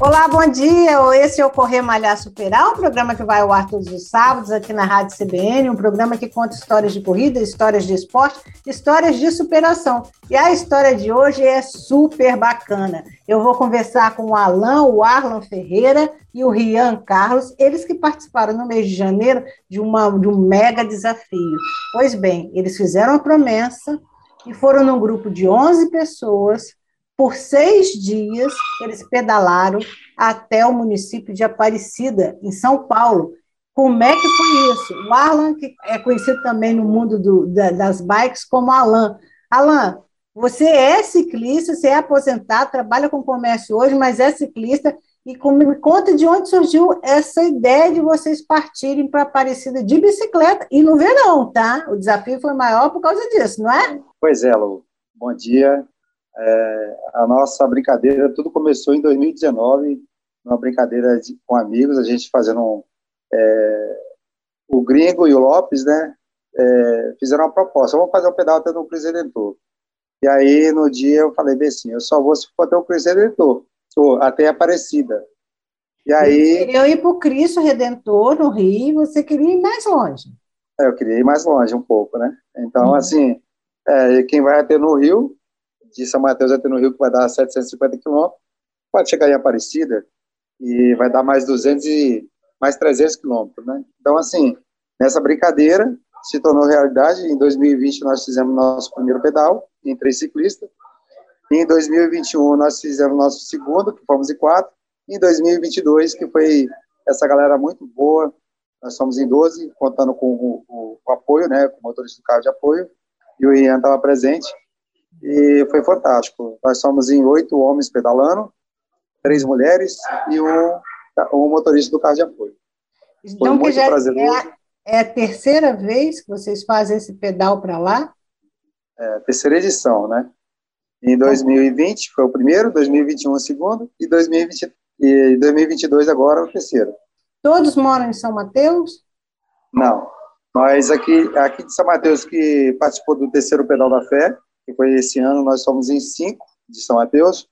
Olá, bom dia. Esse é o Correr Malhar Superar, um programa que vai ao ar todos os sábados aqui na Rádio CBN, um programa que conta histórias de corrida, histórias de esporte, histórias de superação. E a história de hoje é super bacana. Eu vou conversar com o Alan, o Arlan Ferreira e o Rian Carlos, eles que participaram no mês de janeiro de, uma, de um mega desafio. Pois bem, eles fizeram a promessa e foram num grupo de 11 pessoas por seis dias, eles pedalaram até o município de Aparecida, em São Paulo. Como é que foi isso? O Alan, que é conhecido também no mundo do, da, das bikes como Alan. Alan, você é ciclista, você é aposentado, trabalha com comércio hoje, mas é ciclista. E me conta de onde surgiu essa ideia de vocês partirem para Aparecida de bicicleta e no verão, tá? O desafio foi maior por causa disso, não é? Pois é, Lu. Bom dia. É, a nossa brincadeira, tudo começou em 2019, uma brincadeira de, com amigos, a gente fazendo um, é, o Gringo e o Lopes, né, é, fizeram uma proposta, vamos fazer um pedal até no Cristo Redentor. E aí, no dia, eu falei bem assim, eu só vou se for até o Cristo Redentor, ou até Aparecida. E aí... Você queria ir para o Cristo Redentor, no Rio, você queria ir mais longe. É, eu queria ir mais longe um pouco, né? Então, uhum. assim, é, quem vai até no Rio, de São Mateus até no Rio, que vai dar 750 quilômetros, pode chegar em Aparecida e vai dar mais 200 e mais 300 quilômetros, né? Então, assim, nessa brincadeira se tornou realidade. Em 2020 nós fizemos nosso primeiro pedal em três ciclistas. Em 2021 nós fizemos nosso segundo, que fomos em quatro. Em 2022, que foi essa galera muito boa, nós somos em 12, contando com o, o, o apoio, né, com o motorista do carro de apoio, e o Ian estava presente e foi fantástico. Nós somos em oito homens pedalando, três mulheres e um, um motorista do carro de apoio. Então, foi muito já prazeroso. É a, é a terceira vez que vocês fazem esse pedal para lá? É, terceira edição, né? Em 2020 foi o primeiro, 2021 o segundo e 2020, e 2022 agora o terceiro. Todos moram em São Mateus? Não. Nós aqui, aqui de São Mateus que participou do terceiro pedal da fé, que foi esse ano, nós somos em cinco de São Mateus,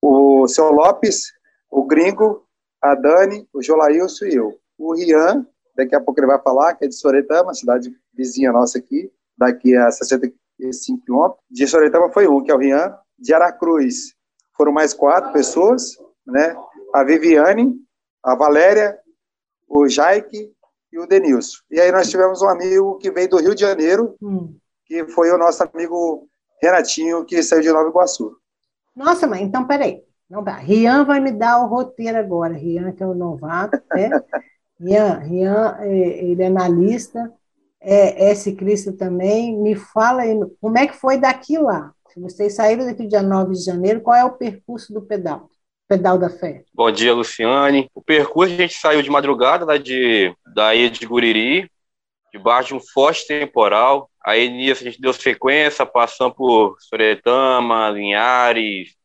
o seu Lopes, o Gringo, a Dani, o Jolailson e eu. O Rian, daqui a pouco ele vai falar, que é de Soretama, cidade vizinha nossa aqui, daqui a 65 quilômetros. De Soretama foi um, que é o Rian. De Aracruz foram mais quatro pessoas, né? A Viviane, a Valéria, o Jaike e o Denilson. E aí nós tivemos um amigo que veio do Rio de Janeiro, hum. que foi o nosso amigo Renatinho, que saiu de Nova Iguaçu. Nossa, mãe, então peraí. Não dá. Rian vai me dar o roteiro agora. Rian, que é o novato, né? Rian, Rian, é, ele é analista, é, é ciclista também. Me fala aí, como é que foi daqui lá? Se vocês saíram daqui dia 9 de janeiro, qual é o percurso do pedal? Pedal da Fé. Bom dia, Luciane. O percurso a gente saiu de madrugada lá de, da ilha de Guriri, debaixo de um forte temporal. Aí nisso a gente deu sequência, passando por Soretama, Linhares,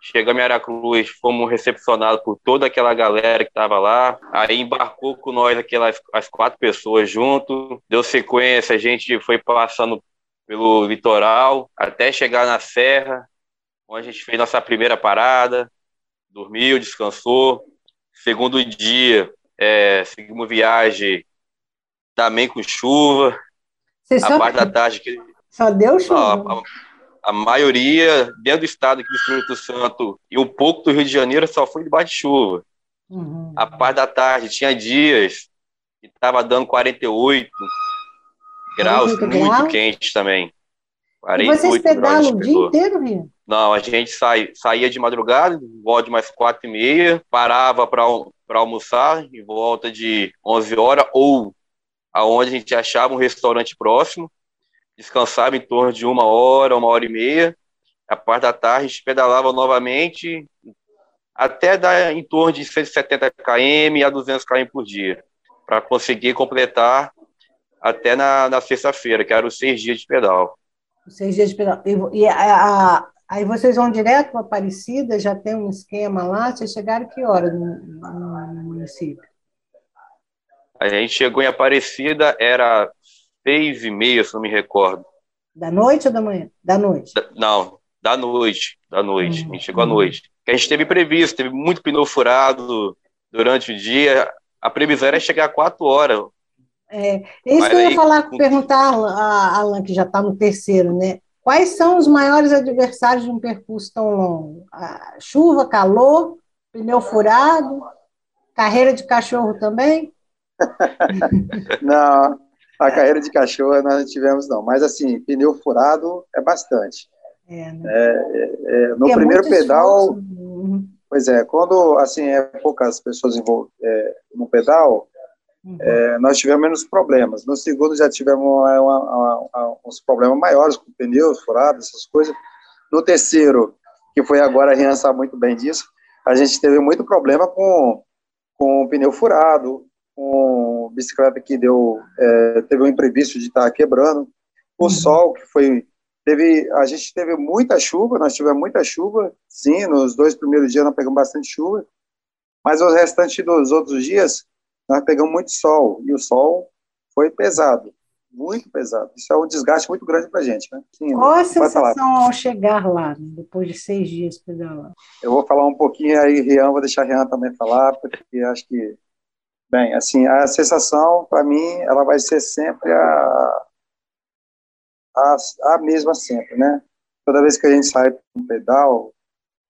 chegamos em Aracruz, fomos recepcionados por toda aquela galera que estava lá. Aí embarcou com nós aquelas as quatro pessoas junto, deu sequência, a gente foi passando pelo litoral até chegar na serra, onde a gente fez nossa primeira parada, dormiu, descansou. Segundo dia, é, seguimos viagem também com chuva. Você a parte da tarde que só deu chuva. Não, a, a, maioria dentro do estado aqui do Espírito Santo e um pouco do Rio de Janeiro só foi debaixo de chuva. Uhum. A parte da tarde tinha dias que estava dando 48 graus, muito grau? quente também. 48 e vocês pedalam o dia inteiro, Rio? Não, a gente sai, saía de madrugada, volta de mais quatro e meia, parava para almoçar em volta de 11 horas ou aonde a gente achava um restaurante próximo, descansava em torno de uma hora, uma hora e meia. A parte da tarde a gente pedalava novamente até dar em torno de 170 km a 200 km por dia, para conseguir completar até na, na sexta-feira, que eram os seis dias de pedal. Seis dias de pedal. E, a, a, Aí vocês vão direto para Aparecida, já tem um esquema lá. Vocês chegaram que hora no, no município? A gente chegou em Aparecida, era seis e meia, se não me recordo. Da noite ou da manhã? Da noite. Da, não, da noite. Da noite. A gente chegou à noite. Que a gente teve previsto, teve muito pneu furado durante o dia. A previsão era chegar a quatro horas. É, é isso Mas que eu ia aí, falar, com... perguntar a Alan, que já está no terceiro, né? Quais são os maiores adversários de um percurso tão longo? A chuva, calor, pneu furado, carreira de cachorro também? Não, a carreira de cachorro nós não tivemos, não. Mas, assim, pneu furado é bastante. É, né? é, é, é no é primeiro pedal, uhum. pois é, quando, assim, é poucas pessoas é, no pedal, Uhum. Nós tivemos menos problemas. No segundo já tivemos uma, uma, uma, uns problemas maiores com pneus furados, essas coisas. No terceiro, que foi agora, a Rian sabe muito bem disso, a gente teve muito problema com, com pneu furado, com bicicleta que deu, é, teve um imprevisto de estar tá quebrando, o uhum. sol que foi, teve, a gente teve muita chuva, nós tivemos muita chuva, sim, nos dois primeiros dias nós pegamos bastante chuva, mas os restantes dos outros dias nós pegamos muito sol, e o sol foi pesado, muito pesado. Isso é um desgaste muito grande para a gente. Né? Sim, Qual a sensação ao chegar lá, depois de seis dias pedalando? Eu vou falar um pouquinho aí, Rian, vou deixar a Rian também falar, porque acho que, bem, assim, a sensação, para mim, ela vai ser sempre a, a, a mesma sempre, né? Toda vez que a gente sai para um pedal,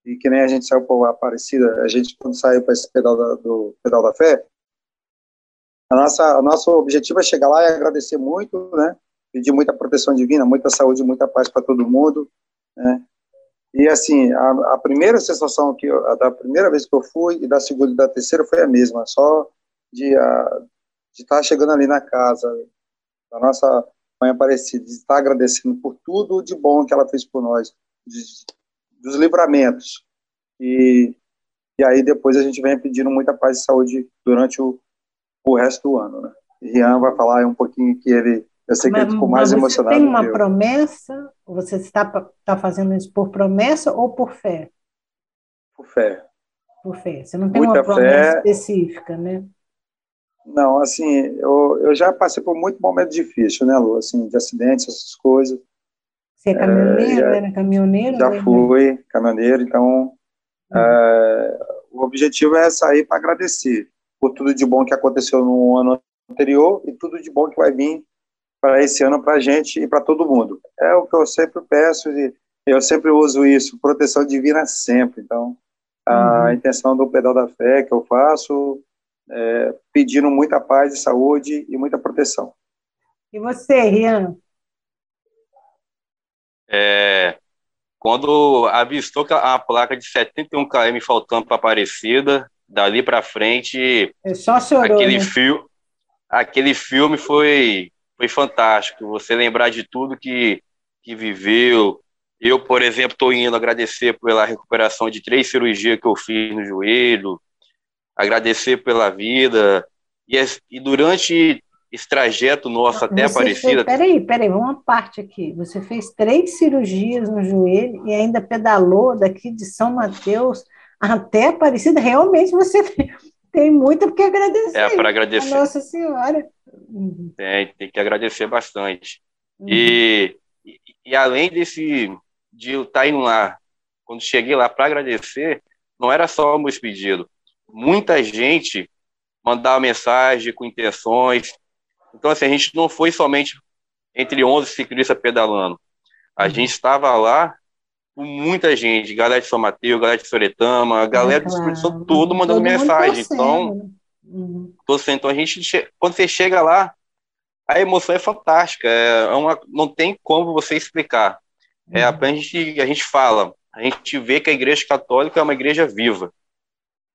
e que nem a gente saiu para Aparecida, a gente quando saiu para esse pedal da, do pedal da fé, a nossa, o nosso objetivo é chegar lá e agradecer muito, né? Pedir muita proteção divina, muita saúde, muita paz para todo mundo, né? E assim, a, a, primeira sensação que eu, da primeira vez que eu fui e da segunda e da terceira foi a mesma, só de a, de estar tá chegando ali na casa da nossa mãe Aparecida, de estar agradecendo por tudo de bom que ela fez por nós, de, dos livramentos. E, e aí depois a gente vem pedindo muita paz e saúde durante o, o resto do ano. Né? Rian vai falar um pouquinho que ele, eu sei que mas, ele ficou mais emocionado. Você tem uma promessa? Você está, está fazendo isso por promessa ou por fé? Por fé. Por fé. Você não tem Muita uma promessa fé. específica, né? Não, assim, eu, eu já passei por muito momento difícil, né, Lu? Assim, de acidentes, essas coisas. Você é caminhoneiro, é, era caminhoneiro? Já né? fui caminhoneiro, então uhum. é, o objetivo é sair para agradecer por tudo de bom que aconteceu no ano anterior e tudo de bom que vai vir para esse ano para a gente e para todo mundo. É o que eu sempre peço e eu sempre uso isso, proteção divina sempre. Então, a uhum. intenção do pedal da fé que eu faço é pedindo muita paz e saúde e muita proteção. E você, Rian? É, quando avistou a placa de 71 km faltando para Aparecida, dali para frente, é só chorou, aquele, né? filme, aquele filme foi, foi fantástico. Você lembrar de tudo que, que viveu. Eu, por exemplo, estou indo agradecer pela recuperação de três cirurgias que eu fiz no joelho, agradecer pela vida. E, e durante esse trajeto nosso até Aparecida. peraí, peraí, uma parte aqui. Você fez três cirurgias no joelho e ainda pedalou daqui de São Mateus até Aparecida, realmente você tem muito que agradecer. É, para agradecer. Nossa Senhora. Tem, tem que agradecer bastante. Uhum. E, e, e, além desse, de eu estar indo lá, quando cheguei lá para agradecer, não era só o meu pedido. Muita gente mandava mensagem com intenções. Então, assim, a gente não foi somente entre 11 ciclistas pedalando. A uhum. gente estava lá com muita gente, galera de São Mateus, galera de Soretama, galera do Espírito Santo, todo mandando todo mensagem. Então, uhum. então a gente, quando você chega lá, a emoção é fantástica, é uma, não tem como você explicar. É uhum. a gente, a gente fala, a gente vê que a Igreja Católica é uma igreja viva.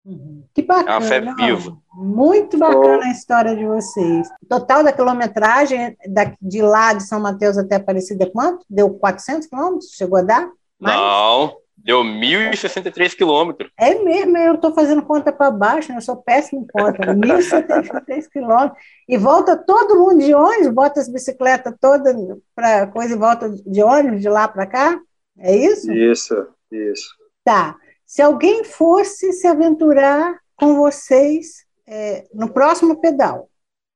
Uhum. Que bacana. É uma fé viva. Muito bacana a história de vocês. Total da quilometragem de lá de São Mateus até Aparecida, quanto? Deu 400 quilômetros? Chegou a dar? Mas... Não, deu 1.063 quilômetros. É mesmo, eu estou fazendo conta para baixo, né? eu sou péssimo em conta. 1.063 quilômetros. E volta todo mundo de ônibus, bota as bicicletas todas para coisa e volta de ônibus de lá para cá? É isso? Isso, isso. Tá. Se alguém fosse se aventurar com vocês é, no próximo pedal,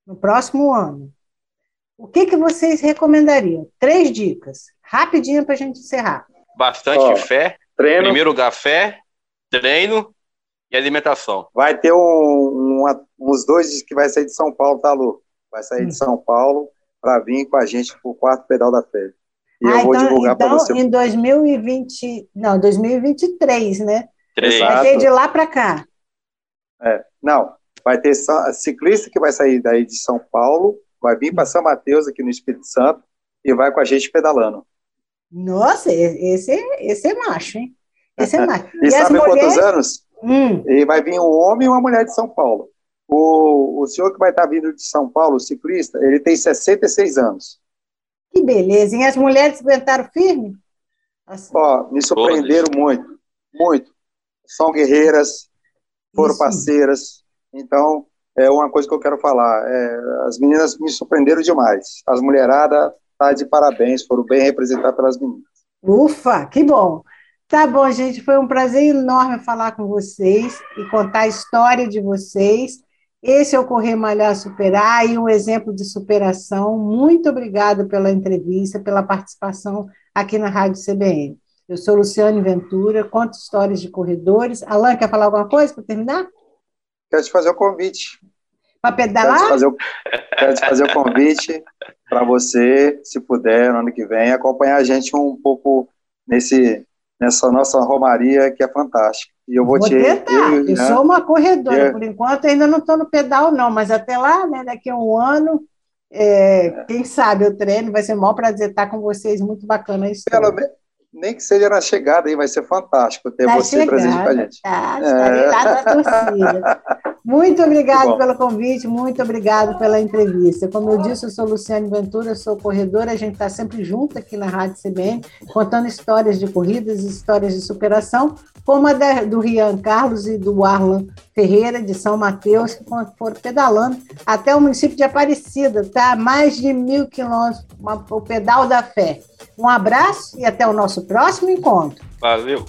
no próximo ano, o que, que vocês recomendariam? Três dicas, rapidinho para a gente encerrar. Bastante Ó, fé. Treino. Primeiro lugar, fé, treino e alimentação. Vai ter um, uma, uns dois que vai sair de São Paulo, tá, Lu? Vai sair hum. de São Paulo para vir com a gente para o quarto pedal da fé. E ah, eu vou então, divulgar então, para você. Em 2020, não, 2023, né? Três. Vai ter de lá para cá. É, não, vai ter ciclista que vai sair daí de São Paulo, vai vir para São Mateus aqui no Espírito Santo e vai com a gente pedalando. Nossa, esse, esse é macho, hein? Esse é macho. e, e sabe mulheres... quantos anos? Hum. E vai vir um homem e uma mulher de São Paulo. O, o senhor que vai estar vindo de São Paulo, o ciclista, ele tem 66 anos. Que beleza. E as mulheres aguentaram firme? Assim. Ó, me surpreenderam Todas. muito, muito. São guerreiras, foram Isso. parceiras. Então, é uma coisa que eu quero falar. É, as meninas me surpreenderam demais. As mulheradas tá de parabéns, foram bem representadas pelas meninas. Ufa, que bom. Tá bom, gente, foi um prazer enorme falar com vocês e contar a história de vocês. Esse é o Correr Malhar Superar e um exemplo de superação. Muito obrigada pela entrevista, pela participação aqui na Rádio CBN. Eu sou Luciane Ventura, conto histórias de corredores. Alan, quer falar alguma coisa para terminar? Quero te fazer o um convite. Para pedalar? Quero te fazer o, quero te fazer o convite para você, se puder, no ano que vem, acompanhar a gente um pouco nesse, nessa nossa romaria que é fantástica. E eu vou, vou te. Tentar. Eu, eu né? sou uma corredora, eu... por enquanto ainda não estou no pedal, não, mas até lá, né, daqui a um ano, é, é. quem sabe eu treino, vai ser um maior prazer estar com vocês, muito bacana isso. Pelo, nem que seja na chegada aí, vai ser fantástico ter na você chegada, presente com a gente. Tá, é. torcida. Muito obrigado pelo convite, muito obrigado pela entrevista. Como eu disse, eu sou Luciane Ventura, sou corredora, a gente está sempre junto aqui na Rádio CBN, contando histórias de corridas histórias de superação, como a da, do Rian Carlos e do Arlan Ferreira, de São Mateus, que foram pedalando até o município de Aparecida, tá? Mais de mil quilômetros, uma, o pedal da fé. Um abraço e até o nosso próximo encontro. Valeu!